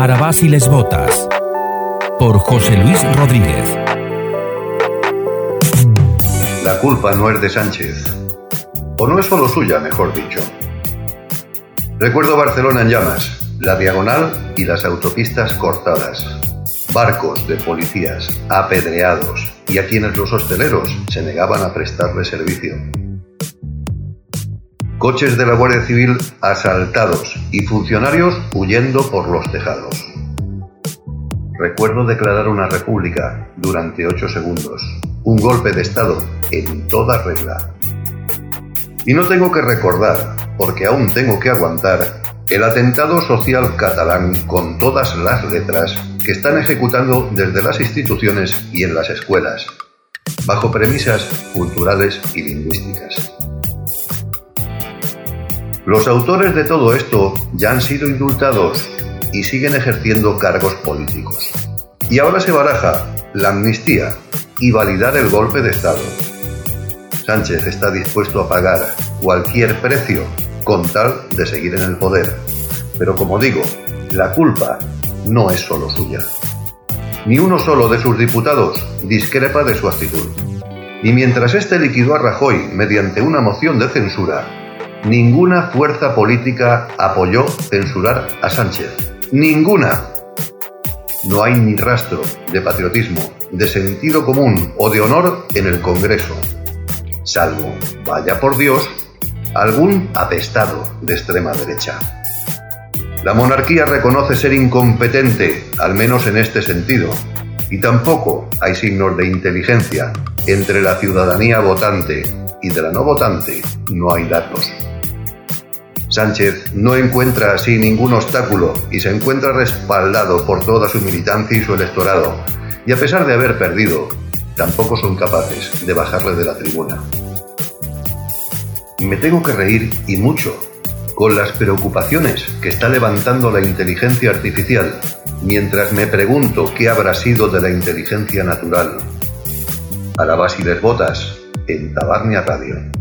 Arabás y les Botas. Por José Luis Rodríguez. La culpa no es de Sánchez. O no es solo suya, mejor dicho. Recuerdo Barcelona en llamas, la diagonal y las autopistas cortadas. Barcos de policías apedreados y a quienes los hosteleros se negaban a prestarle servicio. Coches de la Guardia Civil asaltados y funcionarios huyendo por los tejados. Recuerdo declarar una república durante ocho segundos. Un golpe de Estado en toda regla. Y no tengo que recordar, porque aún tengo que aguantar, el atentado social catalán con todas las letras que están ejecutando desde las instituciones y en las escuelas, bajo premisas culturales y lingüísticas. Los autores de todo esto ya han sido indultados y siguen ejerciendo cargos políticos. Y ahora se baraja la amnistía y validar el golpe de Estado. Sánchez está dispuesto a pagar cualquier precio con tal de seguir en el poder. Pero como digo, la culpa no es solo suya. Ni uno solo de sus diputados discrepa de su actitud. Y mientras este liquidó a Rajoy mediante una moción de censura, ninguna fuerza política apoyó censurar a Sánchez. Ninguna. No hay ni rastro de patriotismo, de sentido común o de honor en el Congreso, salvo, vaya por Dios, algún atestado de extrema derecha. La monarquía reconoce ser incompetente, al menos en este sentido, y tampoco hay signos de inteligencia entre la ciudadanía votante y de la no votante, no hay datos. Sánchez no encuentra así ningún obstáculo y se encuentra respaldado por toda su militancia y su electorado, y a pesar de haber perdido, tampoco son capaces de bajarle de la tribuna. Me tengo que reír y mucho con las preocupaciones que está levantando la inteligencia artificial, mientras me pregunto qué habrá sido de la inteligencia natural. A la base y botas, en Tabarnia Radio.